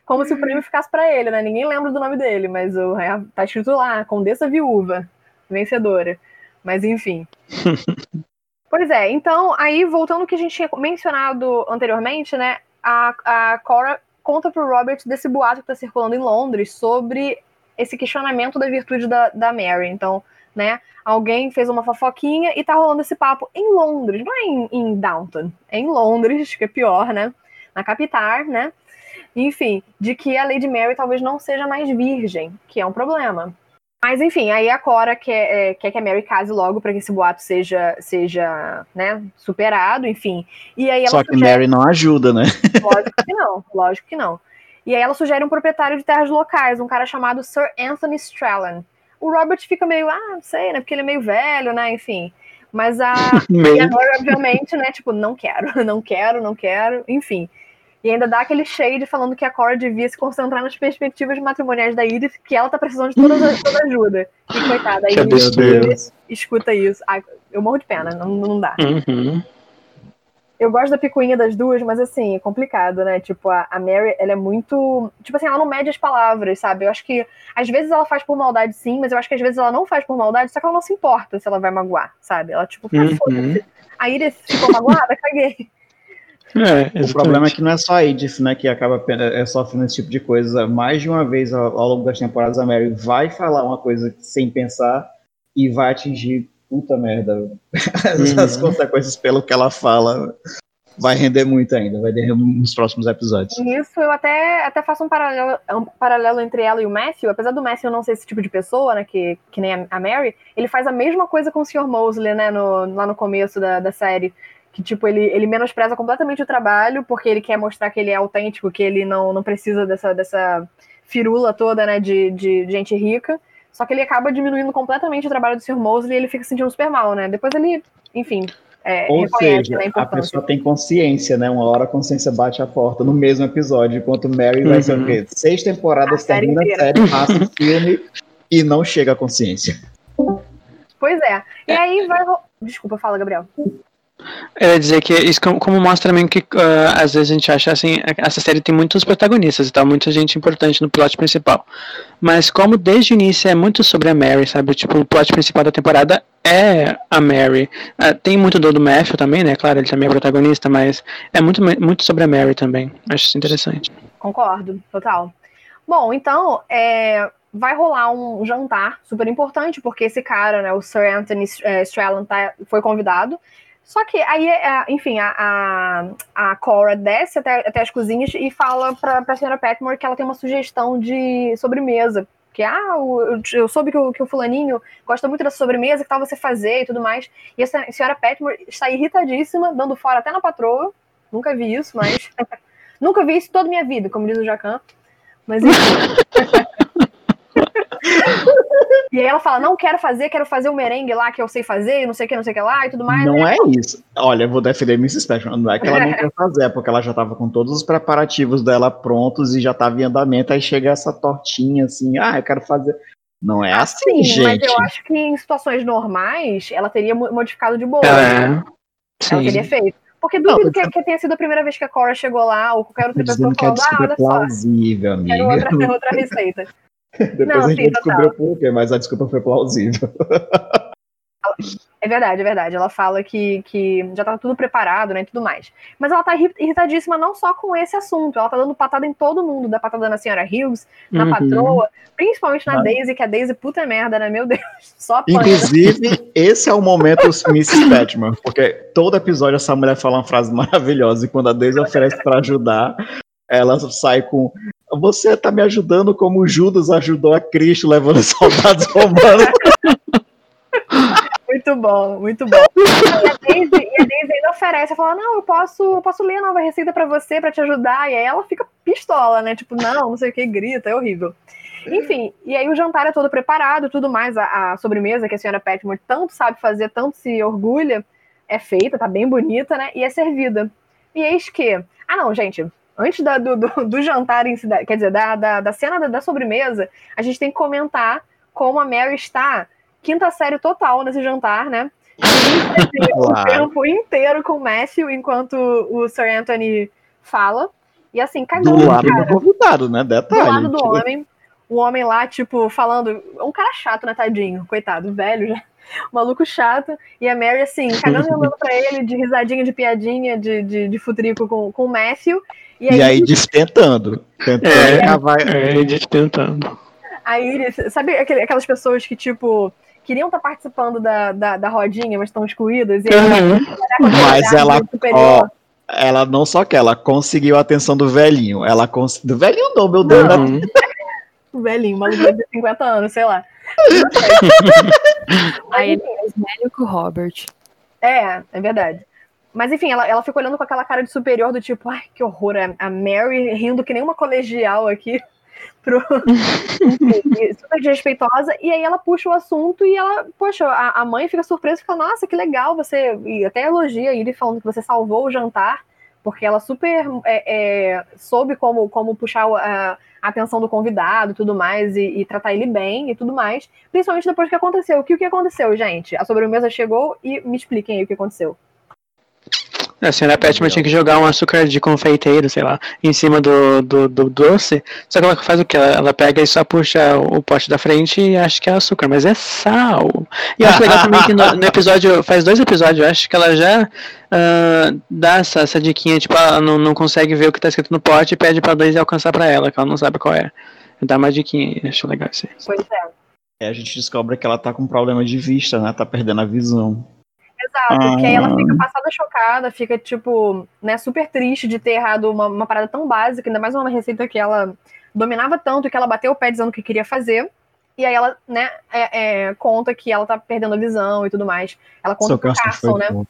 Como se o prêmio ficasse pra ele, né? Ninguém lembra do nome dele, mas o, é, tá escrito lá, Condessa Viúva, vencedora. Mas enfim. pois é, então, aí voltando ao que a gente tinha mencionado anteriormente, né? A, a Cora conta pro Robert desse boato que tá circulando em Londres sobre esse questionamento da virtude da, da Mary. Então, né, alguém fez uma fofoquinha e tá rolando esse papo em Londres, não é em, em Downton, é em Londres, que é pior, né? Na capital, né? Enfim, de que a Lady Mary talvez não seja mais virgem, que é um problema. Mas enfim, aí a Cora quer, é, quer que a Mary case logo para que esse boato seja, seja né, superado, enfim. E aí ela Só que sugere- Mary não ajuda, né? Lógico que não, lógico que não. E aí ela sugere um proprietário de terras locais, um cara chamado Sir Anthony Strallan. O Robert fica meio, ah, não sei, né? Porque ele é meio velho, né? Enfim. Mas a, a. Nora, obviamente, né? Tipo, não quero, não quero, não quero, enfim. E ainda dá aquele shade falando que a Cora devia se concentrar nas perspectivas matrimoniais da Edith, que ela tá precisando de toda, toda ajuda. E coitada, a Que Edith escuta isso. Eu morro de pena, não, não dá. Uhum. Eu gosto da picuinha das duas, mas assim, é complicado, né? Tipo, a, a Mary, ela é muito. Tipo assim, ela não mede as palavras, sabe? Eu acho que às vezes ela faz por maldade, sim, mas eu acho que às vezes ela não faz por maldade, só que ela não se importa se ela vai magoar, sabe? Ela, tipo, ah, Uhum. foda-se. A Iris ficou magoada, caguei. É, O problema é que não é só a Edith, né, que acaba pen- é, sofrendo esse tipo de coisa. Mais de uma vez ao, ao longo das temporadas, a Mary vai falar uma coisa sem pensar e vai atingir puta merda as, Uhum. as consequências pelo que ela fala. vai render muito ainda, vai render nos próximos episódios. Isso eu até, até faço um paralelo, um paralelo entre ela e o Matthew, apesar do Matthew não ser esse tipo de pessoa, né, que, que nem a Mary, ele faz a mesma coisa com o Sr. Mosley, né, no, lá no começo da, da série. Que, tipo, ele, ele menospreza completamente o trabalho, porque ele quer mostrar que ele é autêntico, que ele não, não precisa dessa, dessa firula toda, né, de, de gente rica. Só que ele acaba diminuindo completamente o trabalho do Sr. Mosley e ele fica se sentindo super mal, né? Depois ele, enfim, é, Ou seja, né, a, a pessoa tem consciência, né? Uma hora a consciência bate a porta no mesmo episódio, enquanto Mary uhum. vai ser o quê? Seis temporadas, a termina a série, passa o filme e não chega à consciência. Pois é. E aí vai. Desculpa, fala, Gabriel. Eu ia dizer que isso como mostra também que uh, às vezes a gente acha assim, essa série tem muitos protagonistas e tal, muita gente importante no plot principal. Mas como desde o início é muito sobre a Mary, sabe? Tipo, o plot principal da temporada é a Mary. Uh, tem muito do, do Matthew também, né? Claro, ele também é protagonista, mas é muito, muito sobre a Mary também. Acho isso interessante. Concordo, total. Bom, então, é, vai rolar um jantar super importante, porque esse cara, né, o Sir Anthony é, Strallan, tá, foi convidado. Só que aí, é, enfim, a, a, a Cora desce até, até as cozinhas e fala pra, pra senhora Petmore que ela tem uma sugestão de sobremesa. Que, ah, eu, eu soube que o, que o fulaninho gosta muito dessa sobremesa, que tal você fazer e tudo mais. E a senhora Petmore está irritadíssima, dando fora até na patroa. Nunca vi isso, mas... Nunca vi isso toda a minha vida, como diz o Jacan. Mas enfim... e aí ela fala: não quero fazer, quero fazer o merengue lá que eu sei fazer, não sei o que, não sei o que lá e tudo mais. Não né? é isso. Olha, eu vou defender Miss Special. Não é que ela não quer fazer, é porque ela já estava com todos os preparativos dela prontos e já estava em andamento. Aí chega essa tortinha assim: ah, eu quero fazer. Não é assim, Sim, gente. Mas eu acho que em situações normais ela teria modificado de boa. É. Né? Ela teria feito. Porque duvido não, que, que, tenha sido a primeira vez que a Cora chegou lá, ou qualquer outra pessoa falando, ah, olha plausível, só. Amiga. Quero outra, outra receita. Depois não, a gente sim, descobriu por quê, mas a desculpa foi plausível. É verdade, é verdade. Ela fala que, que já tá tudo preparado, né, e tudo mais. Mas ela tá irritadíssima não só com esse assunto, ela tá dando patada em todo mundo, da patada na senhora Hughes, na uhum. patroa, principalmente na ah. Daisy, que a Daisy puta merda, né, meu Deus, só apanha. Inclusive, esse é o momento Mrs. Batman, porque todo episódio essa mulher fala uma frase maravilhosa, e quando a Daisy oferece para ajudar, ela sai com você está me ajudando como Judas ajudou a Cristo levando soldados romanos. Muito bom, muito bom. E a Daisy, e a Daisy ainda oferece, fala, não, eu posso, eu posso ler a nova receita para você, para te ajudar. E aí ela fica pistola, né? Tipo, não, não sei o que, grita, é horrível. Enfim, e aí o jantar é todo preparado, tudo mais, a, a sobremesa que a senhora Petmore tanto sabe fazer, tanto se orgulha, é feita, tá bem bonita, né? E é servida. E eis que. Ah, não, gente, antes da, do, do, do, jantar em quer dizer, da, da, da cena da, da, sobremesa, a gente tem que comentar como a Mary está quinta série total nesse jantar, né? o tempo inteiro com o Matthew enquanto o Sir Anthony fala. E assim, cagando. Do lado cara. do convidado, né? Detalhe. Do lado do homem. O homem lá, tipo, falando. Um cara chato, né, tadinho? Coitado, velho já. maluco chato. E a Mary, assim, cagando e andando pra ele, de risadinha, de piadinha, de, de, de futrico com, com o Matthew. E aí, e aí tentando Tentando. É, é, tentando. Aí, sabe aquelas pessoas que, tipo, queriam estar tá participando da, da, da rodinha, mas estão excluídas? E aí, uhum. Mas ela, ó, ela não só que ela conseguiu a atenção do velhinho, ela conseguiu. Do velhinho não, meu Deus. Uhum. o velhinho, maluco de 50 anos, sei lá. Aí ele é mais velho que o Robert. É, é verdade. Mas enfim, ela, ela fica olhando com aquela cara de superior do tipo, ai, que horror, a Mary rindo que nem uma colegial aqui. Pro... super desrespeitosa, e aí ela puxa o assunto e ela, poxa, a, a mãe fica surpresa e fica, nossa, que legal, você. E até elogia ele falando que você salvou o jantar, porque ela super é, é, soube como, como puxar a, a atenção do convidado e tudo mais, e, e, tratar ele bem e tudo mais. Principalmente depois que aconteceu. O que, o que aconteceu, gente? A sobremesa chegou e me expliquem aí o que aconteceu. A senhora Petman tinha que jogar um açúcar de confeiteiro, sei lá, em cima do, do, do doce. Só que ela faz o que? Ela, ela, pega e só puxa o, pote da frente e acha que é açúcar, mas é sal. E eu acho legal também que no, no, episódio, faz dois episódios, eu acho que ela já uh, dá essa, essa diquinha, tipo, ela não, não consegue ver o que tá escrito no pote e pede pra dois alcançar pra ela, que ela não sabe qual é. Dá uma diquinha aí, acho legal isso aí. Pois é. é. A gente descobre que ela tá com problema de vista, né? Tá perdendo a visão. Exato, que aí ela Ah. fica passada chocada, fica, tipo, né, super triste de ter errado uma, uma parada tão básica, ainda mais uma receita que ela dominava tanto que ela bateu o pé dizendo o que queria fazer. E aí ela, né, é- é, conta que ela tá perdendo a visão e tudo mais. Ela conta Seu pro Carson né? bom.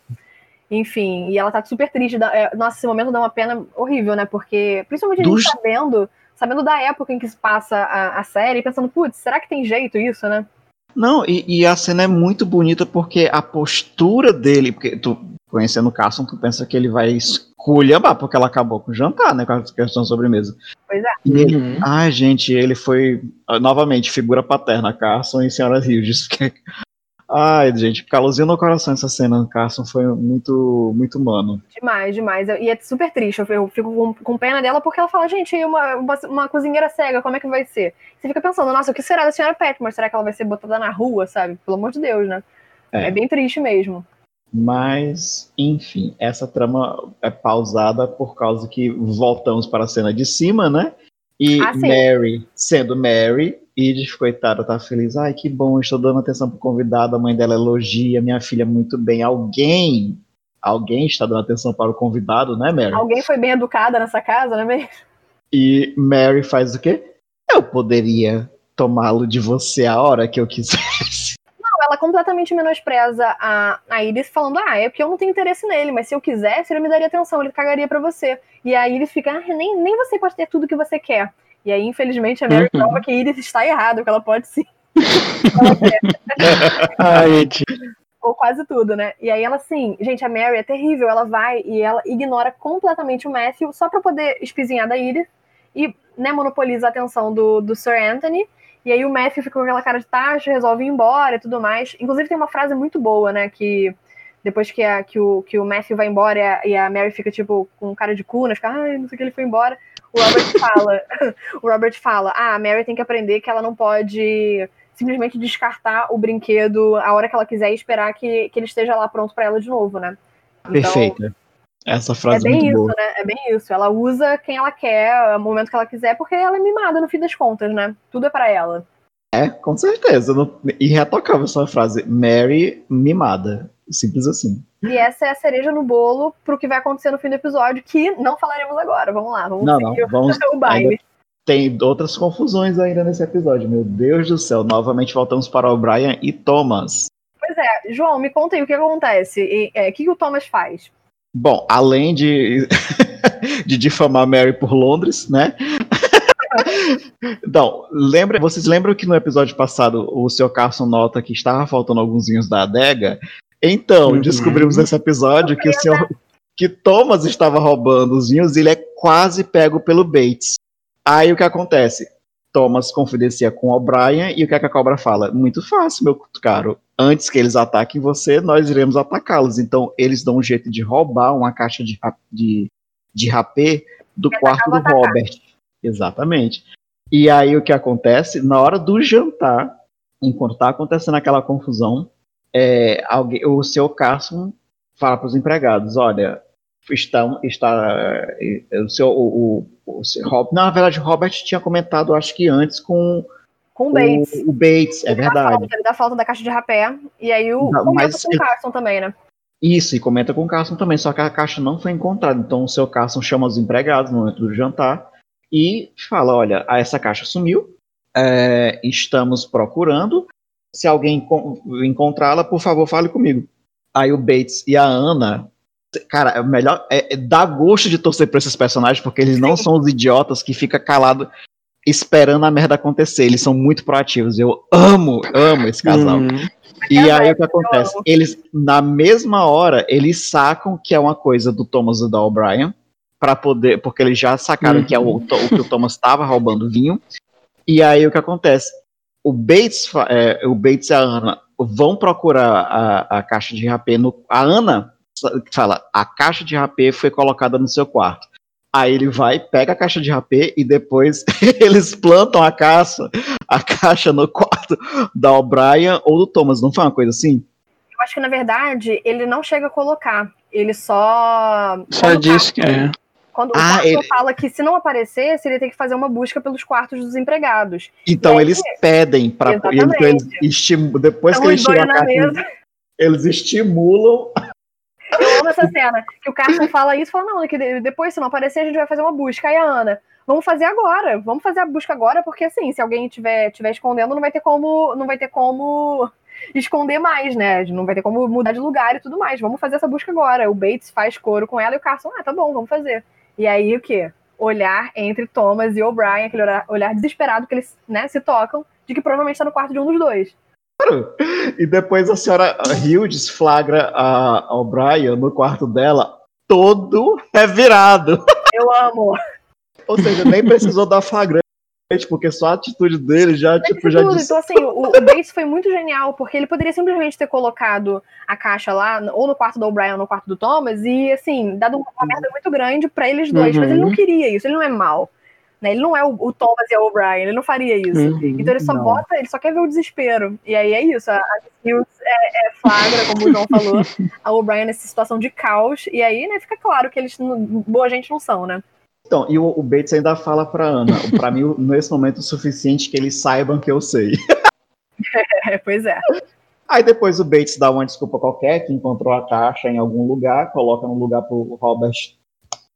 Enfim, e ela tá super triste. dá- é, nossa, esse momento dá uma pena horrível, né? Porque, principalmente a gente sabendo, sabendo da época em que se passa a, a série, pensando, putz, será que tem jeito isso, né? Não, e, e a cena é muito bonita porque a postura dele, porque tu conhecendo o Carson, tu pensa que ele vai esculhambar, porque ela acabou com o jantar, né? Com a questão da sobremesa. Pois é. E ele, Uhum. ai, gente, ele foi ah, novamente figura paterna, Carson e Senhora Hughes. Ai, gente, calorzinho no coração essa cena, Carson foi muito, muito humano. Demais, demais. E é super triste. Eu- fico com, pena dela porque ela fala, gente, uma, uma, uma cozinheira cega, como é que vai ser? Você fica pensando, nossa, o que será da senhora Petmore? Será que ela vai ser botada na rua, sabe? Pelo amor de Deus, né? É. É, bem triste mesmo. Mas, enfim, essa trama é pausada por causa que voltamos para a cena de cima, né? E Ah. Mary, sendo Mary, Edith, coitada, tá feliz. Ai, que bom, estou dando atenção pro convidado. A mãe dela elogia minha filha muito bem. Alguém, alguém está dando atenção para o convidado, né, Mary? Alguém foi bem educada nessa casa, né? mesmo? E Mary faz o quê? Eu poderia tomá-lo de você a hora que eu quisesse. Ela completamente menospreza a, a Iris, falando, ah, é porque eu não tenho interesse nele, mas se eu quisesse, ele me daria atenção, ele cagaria pra você. E a Iris fica, ah, nem, nem você pode ter tudo que você quer. E aí, infelizmente, a Mary Uhum. prova que a Iris está errada, que ela pode sim. Ai, ou quase tudo, né? E aí ela, assim, gente, a Mary é terrível, ela vai e ela ignora completamente o Matthew só pra poder espizinhar da Iris e, né, monopoliza a atenção do, do Sir Anthony. E aí o Matthew fica com aquela cara de taxa, resolve ir embora e tudo mais. Inclusive tem uma frase muito boa, né, que depois que, a, que, o, que o Matthew vai embora e a, e a Mary fica, tipo, com cara de cu, né, fica, ai, não sei o que, ele foi embora. O Robert fala, o Robert fala, ah, a Mary tem que aprender que ela não pode simplesmente descartar o brinquedo a hora que ela quiser e esperar que, que ele esteja lá pronto pra ela de novo, né? Então, Perfeita. Essa É frase é bem muito isso, boa. né? É bem isso. Ela usa quem ela quer, o momento que ela quiser, porque ela é mimada no fim das contas, né? Tudo é pra ela. É, com certeza. Irretocável essa frase. Mary mimada. Simples assim. E essa é a cereja no bolo pro que vai acontecer no fim do episódio, que não falaremos agora. Vamos lá, vamos Não, não. Vamos. o baile. Tem outras confusões ainda nesse episódio. Meu Deus do céu. Novamente voltamos para o Brian e Thomas. Pois é, João, me conta aí o que acontece. E, é, o que, que o Thomas faz? Bom, além de, de difamar Mary por Londres, né? Então, lembra, vocês lembram que no episódio passado o Sr. Carson nota que estava faltando alguns vinhos da adega? Então, Uhum. descobrimos nesse episódio que o senhor que Thomas estava roubando os vinhos e ele é quase pego pelo Bates. Aí o que acontece? Thomas confidencia com o O'Brien e o que, é que a cobra fala? Muito fácil, meu caro. Antes que eles ataquem você, nós iremos atacá-los. Então, eles dão um jeito de roubar uma caixa de, de, de rapê do E quarto do Robert. Exatamente. E aí o que acontece? Na hora do jantar, enquanto tá acontecendo aquela confusão, é, alguém, o seu Carson fala para os empregados: olha, estão, está, é, o seu, o, o, o seu Rob, na verdade, o Robert tinha comentado, acho que antes, com Com o Bates. o, o Bates, é Ele verdade. falta, ele dá falta da caixa de rapé. E aí o Não, comenta com o ele- Carson também, né? Isso, e comenta com o Carson também, só que a caixa não foi encontrada. Então o seu Carson chama os empregados no momento do jantar e fala: olha, essa caixa sumiu, é, estamos procurando. Se alguém encon- encontrá-la, por favor, fale comigo. Aí o Bates e a Ana. Cara, é melhor. É, é, dá gosto de torcer pra esses personagens, porque eles não são os idiotas que ficam calados esperando a merda acontecer. Eles são muito proativos. Eu amo, amo esse casal. Hum, E aí o que acontece? Eles, na mesma hora, eles sacam que é uma coisa do Thomas e da O'Brien, para poder, porque eles já sacaram Uhum. que é o, o que o Thomas estava roubando vinho. E aí o que acontece? O Bates, é, o Bates e a Ana vão procurar a, a caixa de rapé. No, a Ana fala: a caixa de rapé foi colocada no seu quarto. Aí ele vai, pega a caixa de rapé e depois eles plantam a caixa, a caixa no quarto da O'Brien ou do Thomas. Não foi uma coisa assim? Eu acho que, na verdade, ele não chega a colocar. Ele só. só diz que é. Quando o Ah, Carson ele- fala que se não aparecesse, ele tem que fazer uma busca pelos quartos dos empregados. Então aí- eles pedem para Exatamente. eles estimu- depois Então, que eles os dois tiram a mesa. Eles estimulam. Eu amo essa cena, que o Carson fala isso, fala, não, que depois, se não aparecer, a gente vai fazer uma busca. Aí a Ana, vamos fazer agora, vamos fazer a busca agora, porque assim, se alguém tiver, tiver escondendo, não vai ter como, não vai ter como esconder mais, né? Não vai ter como mudar de lugar e tudo mais. Vamos fazer essa busca agora. O Bates faz coro com ela e o Carson, ah, tá bom, vamos fazer. E aí o quê? Olhar entre Thomas e O'Brien, aquele olhar, olhar desesperado que eles né, se tocam, de que provavelmente está no quarto de um dos dois. E depois a senhora Hildes flagra a, a O'Brien no quarto dela, todo revirado. Eu amo. Ou seja, nem precisou dar flagrante, porque só a atitude dele já, tipo, já tudo. Então, assim, o, o Bates foi muito genial, porque ele poderia simplesmente ter colocado a caixa lá, ou no quarto do O'Brien ou no quarto do Thomas, e, assim, dado uma merda muito grande para eles dois. Uhum. Mas ele não queria isso, ele não é mal. Né? Ele não é o, o Thomas e a O'Brien, ele não faria isso. Uhum, então ele só não. bota, ele só quer ver o desespero. E aí é isso, a, a Hughes é, é, flagra, como o João falou, a O'Brien nessa situação de caos, e aí, né, fica claro que eles boa gente não são, né? Então, e o, o Bates ainda fala pra Ana, pra mim, nesse momento, o suficiente que eles saibam que eu sei. É, pois é. Aí depois o Bates dá uma desculpa qualquer, que encontrou a caixa em algum lugar, coloca no lugar pro Robert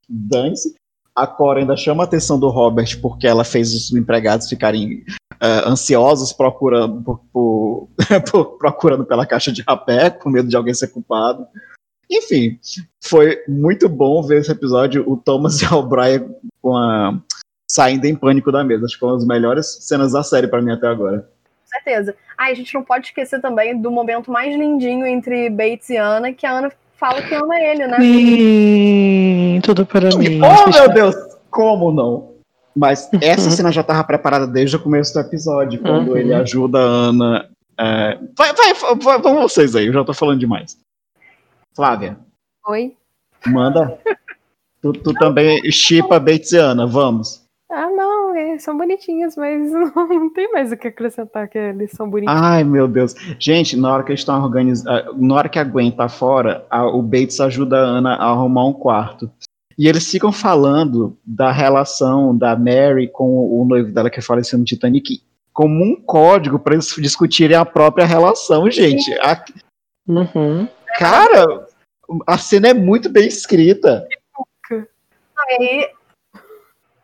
dance. A Cora ainda chama a atenção do Robert porque ela fez os empregados ficarem uh, ansiosos procurando, por, por, procurando pela caixa de rapé, com medo de alguém ser culpado. Enfim, foi muito bom ver esse episódio, o Thomas e o O'Brien com a, saindo em pânico da mesa. Acho que foi uma das melhores cenas da série para mim até agora. Com certeza. Ah, a gente não pode esquecer também do momento mais lindinho entre Bates e Ana, que a Ana fala que ama ele, né? Sim, tudo para mim. Oh, meu Deus! Como não? Mas essa cena já estava preparada desde o começo do episódio, quando uhum. ele ajuda a Ana. É... Vai, vai, vai, vamos vocês aí, eu já tô falando demais. Flávia. Oi. Manda. tu, tu também chipa Bates e Ana, vamos. Ah, não, é, são bonitinhos, mas não, não, tem mais o que acrescentar que eles são bonitinhos. Ai, meu Deus. Gente, na hora que eles estão organizando, ah, na hora que a Gwen tá fora, a, o Bates ajuda a Ana a arrumar um quarto. E eles ficam falando da relação da Mary com o noivo dela que faleceu no Titanic como um código para eles discutirem a própria relação, gente. A... Uhum. Cara, a cena é muito bem escrita. Aí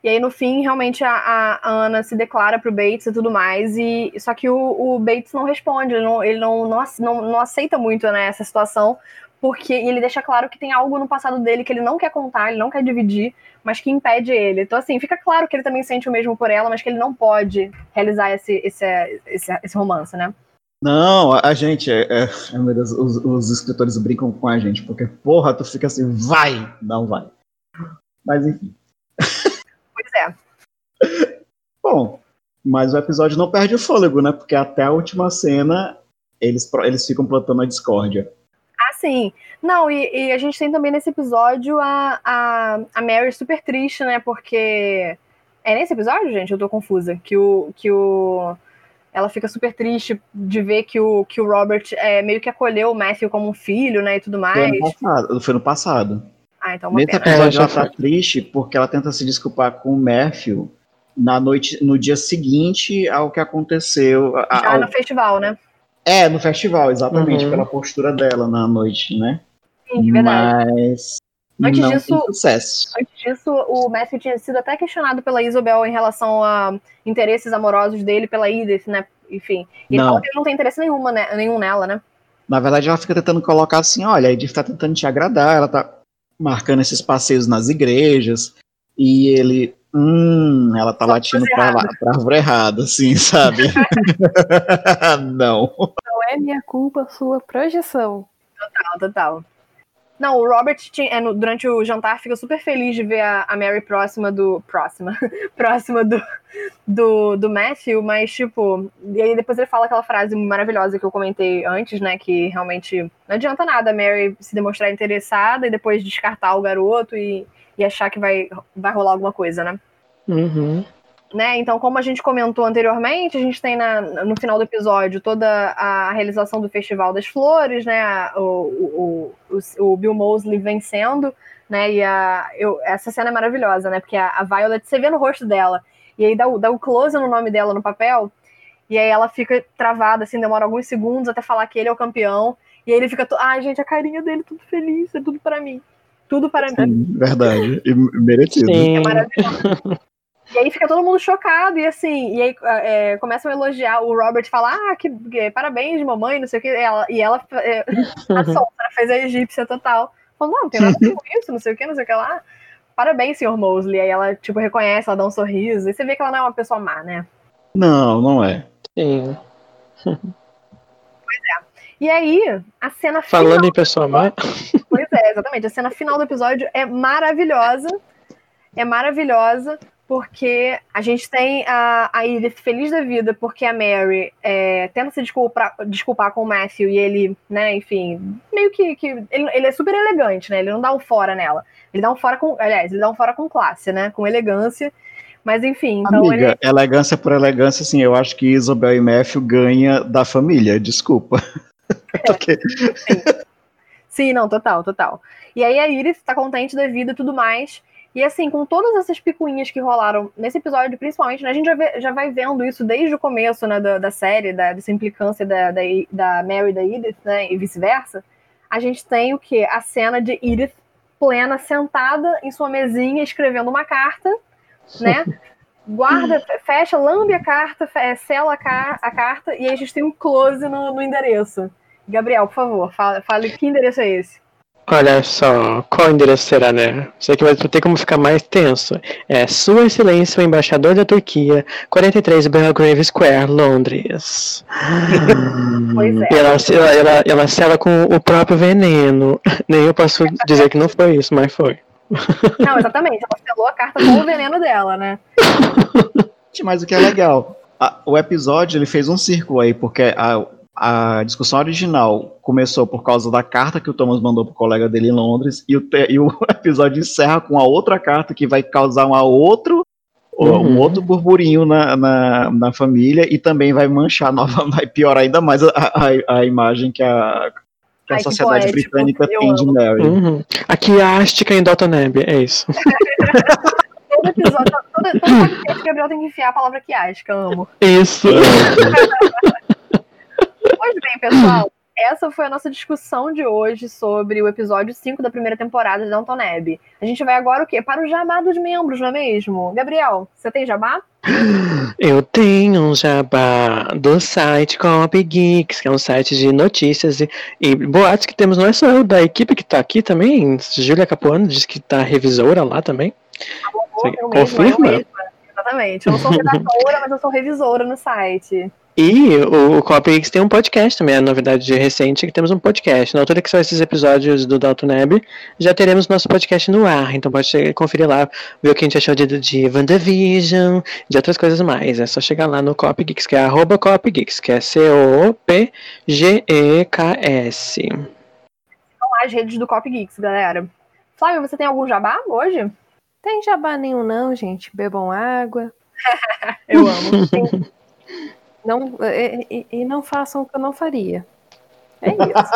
e aí, no fim, realmente a, a Ana se declara pro Bates e tudo mais. E só que o, o Bates não responde, ele não, ele não, não, não, aceita muito né, essa situação, porque ele deixa claro que tem algo no passado dele que ele não quer contar, ele não quer dividir, mas que impede ele. Então, assim, fica claro que ele também sente o mesmo por ela, mas que ele não pode realizar esse, esse, esse, esse romance, né? Não, a gente, é, é, meu Deus, os, os escritores brincam com a gente, porque, porra, tu fica assim, vai, não vai. Mas enfim. é. Bom, mas o episódio não perde o fôlego, né? Porque até a última cena eles, eles ficam plantando a discórdia. Ah, sim. Não, e, e, a gente tem também nesse episódio a, a, a Mary super triste, né? Porque. É nesse episódio, gente? Eu tô confusa. Que o. Que o ela fica super triste de ver que o, que o Robert é, meio que acolheu o Matthew como um filho, né? E tudo mais. Foi no passado. Foi no passado. Ah, então uma Nesse pena. episódio ela tá triste porque ela tenta se desculpar com o Matthew na noite, no dia seguinte ao que aconteceu. Já ao... no festival, né? É, no festival, exatamente, uhum. pela postura dela na noite, né? Sim, verdade. Mas antes não disso, sucesso. Antes disso, o Matthew tinha sido até questionado pela Isabel em relação a interesses amorosos dele pela Edith, né? Enfim. E não. ele não tem interesse nenhuma, né? nenhum nela, né? Na verdade, ela fica tentando colocar assim, olha, a Edith tá tentando te agradar, ela tá marcando esses passeios nas igrejas, e ele, hum, ela tá Só latindo pra, lá, pra árvore errada, assim, sabe? Não. Não é minha culpa, sua projeção. Total, total. Não, o Robert tinha, é, durante o jantar fica super feliz de ver a, a Mary próxima do. Próxima. próxima do, do, do Matthew, mas, tipo. E aí depois ele fala aquela frase maravilhosa que eu comentei antes, né? Que realmente não adianta nada a Mary se demonstrar interessada e depois descartar o garoto e, e achar que vai, vai rolar alguma coisa, né? Uhum. Né? Então, como a gente comentou anteriormente, a gente tem na, no final do episódio toda a realização do Festival das Flores, né? O, o, o, o Bill Mosley vencendo, né? E a, eu, essa cena é maravilhosa, né? Porque a, a Violet, você vê no rosto dela, e aí dá, dá o close no nome dela no papel, e aí ela fica travada, assim, demora alguns segundos até falar que ele é o campeão, E aí ele fica, to... ai, gente, a carinha dele, tudo feliz, é tudo para mim. Tudo para mim. Sim, verdade. E merecido. Sim. É maravilhoso. E aí fica todo mundo chocado, e assim, e aí é, começam a elogiar, o Robert fala, ah, que, que parabéns, mamãe, não sei o que, ela, e ela, é, a Sontra fez a egípcia total, falando, não, não tem nada a ver com isso, não sei o que, não sei o que lá, parabéns, senhor Mosley, aí ela, tipo, reconhece, ela dá um sorriso, e você vê que ela não é uma pessoa má, né? Não, não é. Sim. E aí, a cena Falando final, em pessoa má, pois é, exatamente, a cena final do episódio é maravilhosa, é maravilhosa, porque a gente tem a, a Edith feliz da vida, porque a Mary é, tenta se desculpar, desculpar com o Matthew e ele, né, enfim, meio que. que ele, ele é super elegante, né? Ele não dá um fora nela. Ele dá um fora com. Aliás, ele dá um fora com classe, né? Com elegância. Mas enfim, então Amiga, ele. elegância por elegância, assim, eu acho que Isabel e Matthew ganha da família, desculpa. Porque- Sim, não, total, total. E aí a Iris tá contente da vida e tudo mais. E assim, com todas essas picuinhas que rolaram nesse episódio, principalmente, né, a gente já, vê- já vai vendo isso desde o começo né, da, da série, da, dessa implicância da, da, da Mary e da Edith, né, e vice-versa. A gente tem o quê? A cena de Edith plena, sentada em sua mesinha, escrevendo uma carta, né? Guarda, fecha, lambe a carta, sela a, car- a carta, e aí a gente tem um close no, no endereço. Gabriel, por favor, fala, fale que endereço é esse. Olha só, qual endereço será, né? Isso aqui vai ter como ficar mais tenso. É Sua Excelência, o Embaixador da Turquia, 43 Belgrave Square, Londres. Pois é. E ela, ela, ela, ela sela com o próprio veneno. Nem eu posso dizer que não foi isso, mas foi. Não, exatamente. Ela selou a carta com o veneno dela, né? Mas o que é legal, a- o episódio ele fez um círculo aí, porque a, a discussão original começou por causa da carta que o Thomas mandou pro colega dele em Londres, e o, te- e o episódio encerra com a outra carta que vai causar uma outro, um Uhum. outro burburinho na, na, na família e também vai manchar nova, vai piorar ainda mais a, a, a imagem que a, que a Ai, que sociedade poético, britânica eu tem de. Mary. Uhum. Aqui a Ástica em Dalton Neb, é isso. Todo episódio, todo, todo podcast, o Gabriel tem que enfiar a palavra quiasca, amo. Isso. Bem, pessoal, essa foi a nossa discussão de hoje sobre o episódio 5 da primeira temporada de Downton Abbey. A gente vai agora o quê? Para o jabá dos membros, não é mesmo? Gabriel, você tem jabá? Eu tenho um jabá do site Copy Geeks, que é um site de notícias e, e boatos que temos, não é só eu, da equipe que tá aqui também, Júlia Capuano disse que tá revisora lá também. Eu eu confirma? mesma. Exatamente. Eu não sou redatora, mas eu sou revisora no site. E o, o Copy Geeks tem um podcast também, a novidade recente é que temos um podcast. Na altura que são esses episódios do Dalton Neb, já teremos nosso podcast no ar, então pode conferir lá, ver o que a gente achou de, de WandaVision, de outras coisas mais. É só chegar lá no Copy Geeks, que é arroba Copy Geeks, que é C-O-P-G-E-K-S. São as redes do Cop Geeks, galera. Flávio, você tem algum jabá hoje? Tem jabá nenhum, não, gente. Bebam água. Eu amo. Tem- Não, e, e- e não façam o que eu não faria. É isso.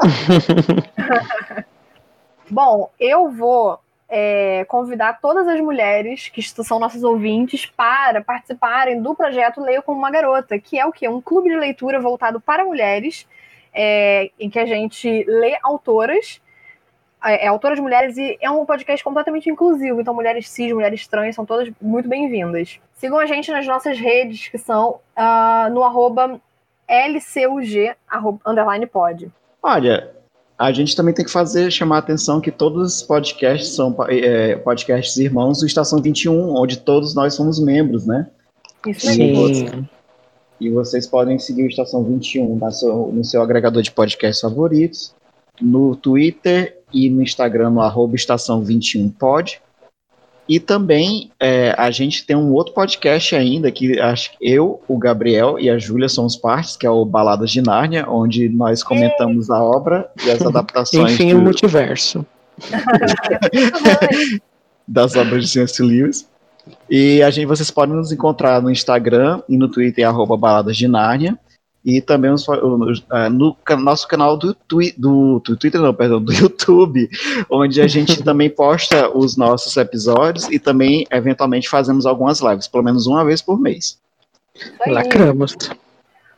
Bom, eu vou é, convidar todas as mulheres que são nossas ouvintes para participarem do projeto Leio como uma Garota, que é o quê? Um clube de leitura voltado para mulheres, é, em que a gente lê autoras, é, é, autoras mulheres, e é um podcast completamente inclusivo, então mulheres cis, mulheres trans são todas muito bem-vindas. Sigam a gente nas nossas redes, que são ah, no arroba LCUG, arroba, underline pod. Olha, a gente também tem que fazer, chamar a atenção que todos os podcasts são é, podcasts irmãos do Estação 21, onde todos nós somos membros, né? Isso aí. Sim. E vocês podem seguir o Estação 21 na seu- no seu agregador de podcasts favoritos, no Twitter e no Instagram, no arroba Estação 21pod. E também é, a gente tem um outro podcast ainda, que acho que eu, o Gabriel e a Júlia somos partes, que é o Baladas de Nárnia, onde nós comentamos a obra e as adaptações Enfim, do- o multiverso. das obras de C.S. Lewis. E a gente, vocês podem nos encontrar no Instagram e no Twitter, arroba Baladas de Nárnia. E também ah, no nosso canal do, twi do, do Twitter, não, perdão, do YouTube, onde a gente também posta os nossos episódios e também, eventualmente, fazemos algumas lives, pelo menos uma vez por mês. Aí. Lacramos.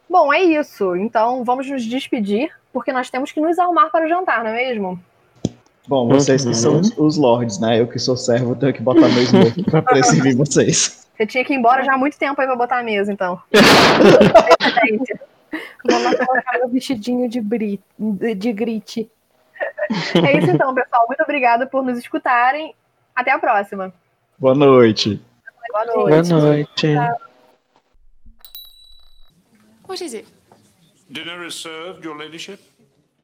Bom, é isso. Então vamos nos despedir, porque nós temos que nos arrumar para o jantar, não é mesmo? Bom, vocês que são os, os lords, né? Eu que sou servo, tenho que botar meu smoke poder servir vocês. Você tinha que ir embora já há muito tempo aí pra botar a mesa, então. Vou lá colocar meu vestidinho de, bri... de grit. É isso então, pessoal. Muito obrigada por nos escutarem. Até a próxima. Boa noite. Boa noite. Boa noite. What is it? Dinner is served, your ladyship.